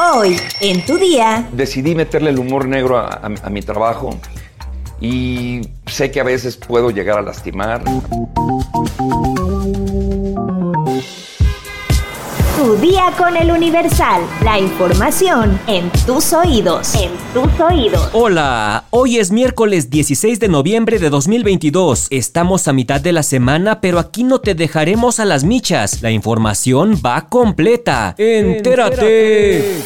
Hoy, en tu día. Decidí meterle el humor negro a, a mi trabajo y sé que a veces puedo llegar a lastimar. Tu día con el Universal. La información en tus oídos. En tus oídos. Hola, hoy es miércoles 16 de noviembre de 2022. Estamos a mitad de la semana, pero aquí no te dejaremos a las michas. La información va completa. Entérate.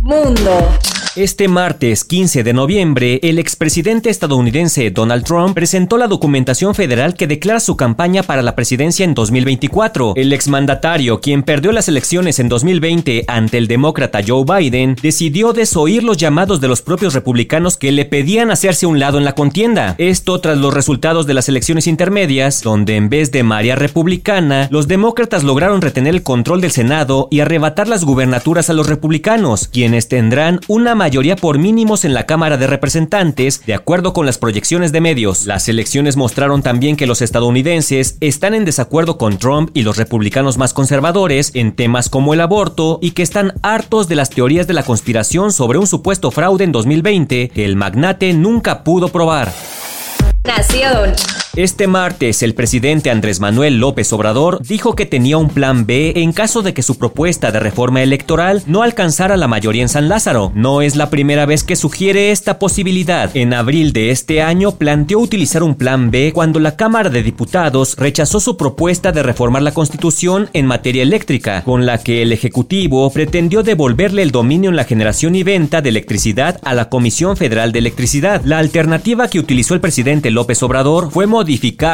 Mundo. Este martes 15 de noviembre, el expresidente estadounidense Donald Trump presentó la documentación federal que declara su campaña para la presidencia en 2024. El exmandatario, quien perdió las elecciones en 2020 ante el demócrata Joe Biden, decidió desoír los llamados de los propios republicanos que le pedían hacerse un lado en la contienda. Esto tras los resultados de las elecciones intermedias, donde en vez de María republicana, los demócratas lograron retener el control del Senado y arrebatar las gubernaturas a los republicanos, quienes tendrán una mayoría por mínimos en la Cámara de Representantes, de acuerdo con las proyecciones de medios. Las elecciones mostraron también que los estadounidenses están en desacuerdo con Trump y los republicanos más conservadores en temas como el aborto y que están hartos de las teorías de la conspiración sobre un supuesto fraude en 2020 que el magnate nunca pudo probar. Nación. Este martes, el presidente Andrés Manuel López Obrador dijo que tenía un plan B en caso de que su propuesta de reforma electoral no alcanzara la mayoría en San Lázaro. No es la primera vez que sugiere esta posibilidad. En abril de este año planteó utilizar un plan B cuando la Cámara de Diputados rechazó su propuesta de reformar la Constitución en materia eléctrica, con la que el Ejecutivo pretendió devolverle el dominio en la generación y venta de electricidad a la Comisión Federal de Electricidad. La alternativa que utilizó el presidente López Obrador fue modificar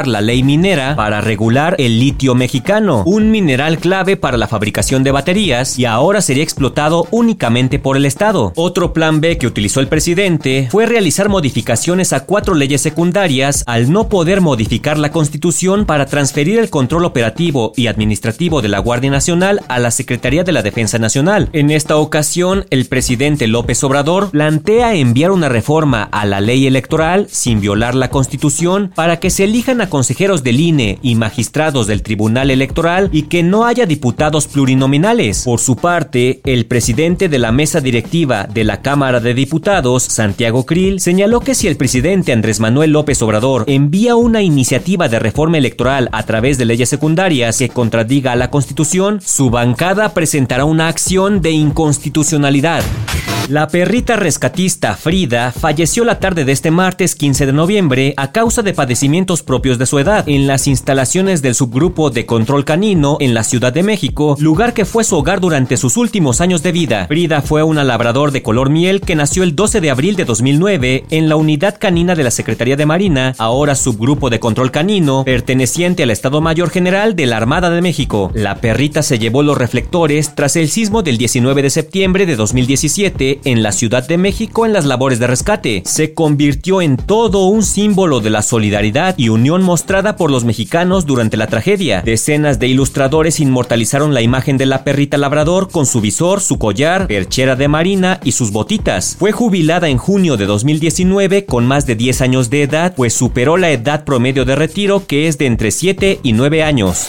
la ley minera para regular el litio mexicano, un mineral clave para la fabricación de baterías y ahora sería explotado únicamente por el Estado. Otro plan B que utilizó el presidente fue realizar modificaciones a cuatro leyes secundarias al no poder modificar la constitución para transferir el control operativo y administrativo de la Guardia Nacional a la Secretaría de la Defensa Nacional. En esta ocasión, el presidente López Obrador plantea enviar una reforma a la ley electoral sin violar la constitución para que se elijan a consejeros del INE y magistrados del Tribunal Electoral y que no haya diputados plurinominales. Por su parte, el presidente de la mesa directiva de la Cámara de Diputados, Santiago Krill, señaló que si el presidente Andrés Manuel López Obrador envía una iniciativa de reforma electoral a través de leyes secundarias que contradiga a la Constitución, su bancada presentará una acción de inconstitucionalidad. La perrita rescatista Frida falleció la tarde de este martes 15 de noviembre a causa de padecimientos propios de su edad en las instalaciones del subgrupo de control canino en la Ciudad de México, lugar que fue su hogar durante sus últimos años de vida. Frida fue una labrador de color miel que nació el 12 de abril de 2009 en la unidad canina de la Secretaría de Marina, ahora subgrupo de control canino, perteneciente al Estado Mayor General de la Armada de México. La perrita se llevó los reflectores tras el sismo del 19 de septiembre de 2017 en la Ciudad de México en las labores de rescate. Se convirtió en todo un símbolo de la solidaridad y unión mostrada por los mexicanos durante la tragedia. Decenas de ilustradores inmortalizaron la imagen de la perrita labrador con su visor, su collar, perchera de marina y sus botitas. Fue jubilada en junio de 2019 con más de 10 años de edad, pues superó la edad promedio de retiro que es de entre 7 y 9 años.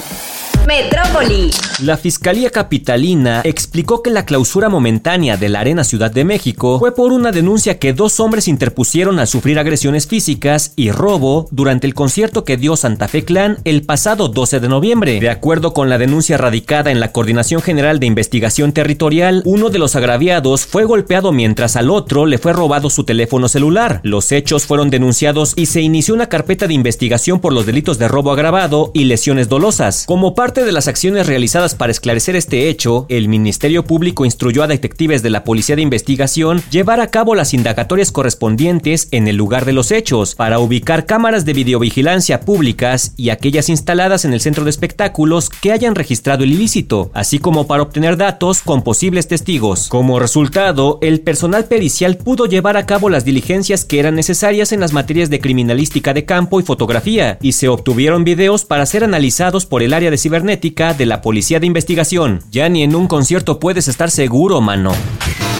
Metrópoli. La Fiscalía Capitalina explicó que la clausura momentánea de la Arena Ciudad de México fue por una denuncia que dos hombres interpusieron al sufrir agresiones físicas y robo durante el concierto que dio Santa Fe Clan el pasado 12 de noviembre. De acuerdo con la denuncia radicada en la Coordinación General de Investigación Territorial, uno de los agraviados fue golpeado mientras al otro le fue robado su teléfono celular. Los hechos fueron denunciados y se inició una carpeta de investigación por los delitos de robo agravado y lesiones dolosas. Como parte de las acciones realizadas para esclarecer este hecho, el Ministerio Público instruyó a detectives de la Policía de Investigación llevar a cabo las indagatorias correspondientes en el lugar de los hechos para ubicar cámaras de videovigilancia públicas y aquellas instaladas en el centro de espectáculos que hayan registrado el ilícito, así como para obtener datos con posibles testigos. Como resultado, el personal pericial pudo llevar a cabo las diligencias que eran necesarias en las materias de criminalística de campo y fotografía, y se obtuvieron videos para ser analizados por el área de cibernética de la Policía de Investigación. Ya ni en un concierto puedes estar seguro, mano.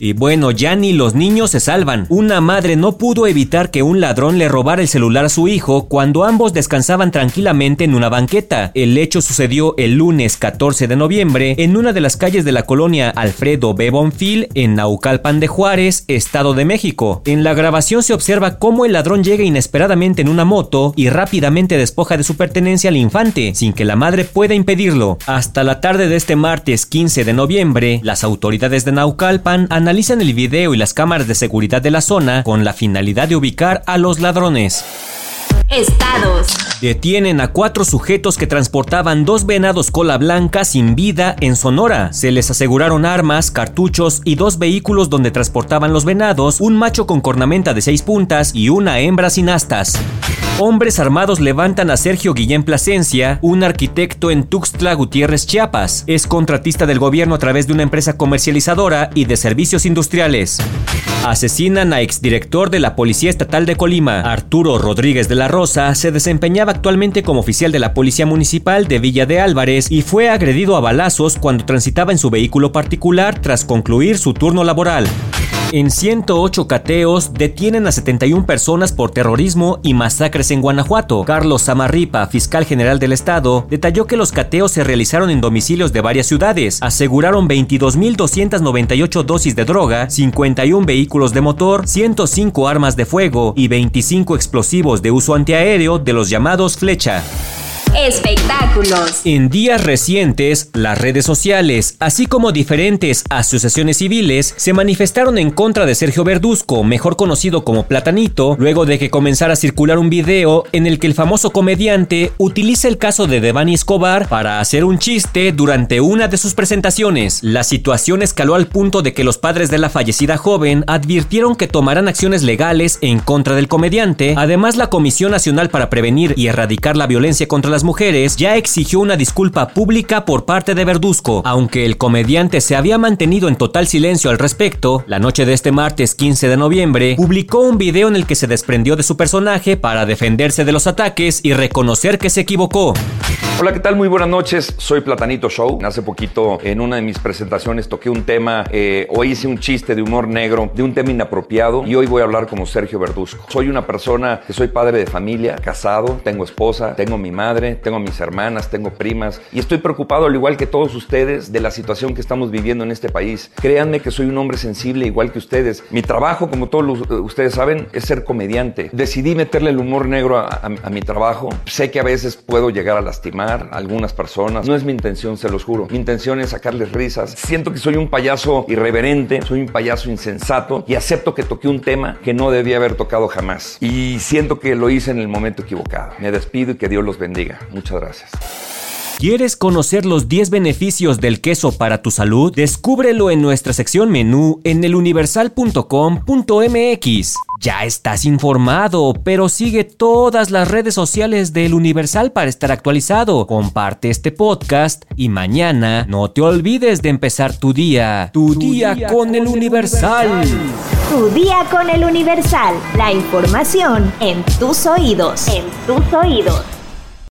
Y bueno, ya ni los niños se salvan. Una madre no pudo evitar que un ladrón le robara el celular a su hijo cuando ambos descansaban tranquilamente en una banqueta. El hecho sucedió el lunes 14 de noviembre en una de las calles de la colonia Alfredo B. Bonfil en Naucalpan de Juárez, Estado de México. En la grabación se observa cómo el ladrón llega inesperadamente en una moto y rápidamente despoja de su pertenencia al infante, sin que la madre pueda impedirlo. Hasta la tarde de este martes 15 de noviembre, las autoridades de Naucalpan analizan el video y las cámaras de seguridad de la zona con la finalidad de ubicar a los ladrones. Estados. Detienen a cuatro sujetos que transportaban dos venados cola blanca sin vida en Sonora. Se les aseguraron armas, cartuchos y dos vehículos donde transportaban los venados, un macho con cornamenta de seis puntas y una hembra sin astas. Hombres armados levantan a Sergio Guillén Plasencia, un arquitecto en Tuxtla Gutiérrez, Chiapas. Es contratista del gobierno a través de una empresa comercializadora y de servicios industriales. Asesinan a exdirector de la Policía Estatal de Colima, Arturo Rodríguez de la Rosa, se desempeñaba actualmente como oficial de la Policía Municipal de Villa de Álvarez y fue agredido a balazos cuando transitaba en su vehículo particular tras concluir su turno laboral. En 108 cateos detienen a 71 personas por terrorismo y masacres en Guanajuato. Carlos Samarripa, fiscal general del estado, detalló que los cateos se realizaron en domicilios de varias ciudades. Aseguraron 22.298 dosis de droga, 51 vehículos de motor, 105 armas de fuego y 25 explosivos de uso antiaéreo de los llamados flecha. Espectáculos. En días recientes, las redes sociales, así como diferentes asociaciones civiles, se manifestaron en contra de Sergio Verduzco, mejor conocido como Platanito, luego de que comenzara a circular un video en el que el famoso comediante utiliza el caso de Devani Escobar para hacer un chiste durante una de sus presentaciones. La situación escaló al punto de que los padres de la fallecida joven advirtieron que tomarán acciones legales en contra del comediante. Además, la Comisión Nacional para Prevenir y Erradicar la Violencia contra las mujeres ya exigió una disculpa pública por parte de Verduzco. Aunque el comediante se había mantenido en total silencio al respecto, la noche de este martes 15 de noviembre publicó un video en el que se desprendió de su personaje para defenderse de los ataques y reconocer que se equivocó. Hola, ¿qué tal? Muy buenas noches. Soy Platanito Show. Hace poquito en una de mis presentaciones toqué un tema, eh, o hice un chiste de humor negro, de un tema inapropiado y hoy voy a hablar como Sergio Verduzco. Soy una persona que soy padre de familia, casado, tengo esposa, tengo mi madre, tengo mis hermanas, tengo primas y estoy preocupado al igual que todos ustedes de la situación que estamos viviendo en este país. Créanme que soy un hombre sensible igual que ustedes. Mi trabajo, como todos eh, ustedes saben, es ser comediante. Decidí meterle el humor negro a, a mi trabajo. Sé que a veces puedo llegar a lastimar a algunas personas. No es mi intención, se los juro. Mi intención es sacarles risas. Siento que soy un payaso irreverente, soy un payaso insensato y acepto que toqué un tema que no debía haber tocado jamás. Y siento que lo hice en el momento equivocado. Me despido y que Dios los bendiga. Muchas gracias. ¿Quieres conocer los 10 beneficios del queso para tu salud? Descúbrelo en nuestra sección menú en eluniversal.com.mx. Ya estás informado, pero sigue todas las redes sociales del Universal para estar actualizado. Comparte este podcast y mañana no te olvides de empezar tu día. Tu, día, con, el Universal. Tu día con el Universal. La información en tus oídos. En tus oídos.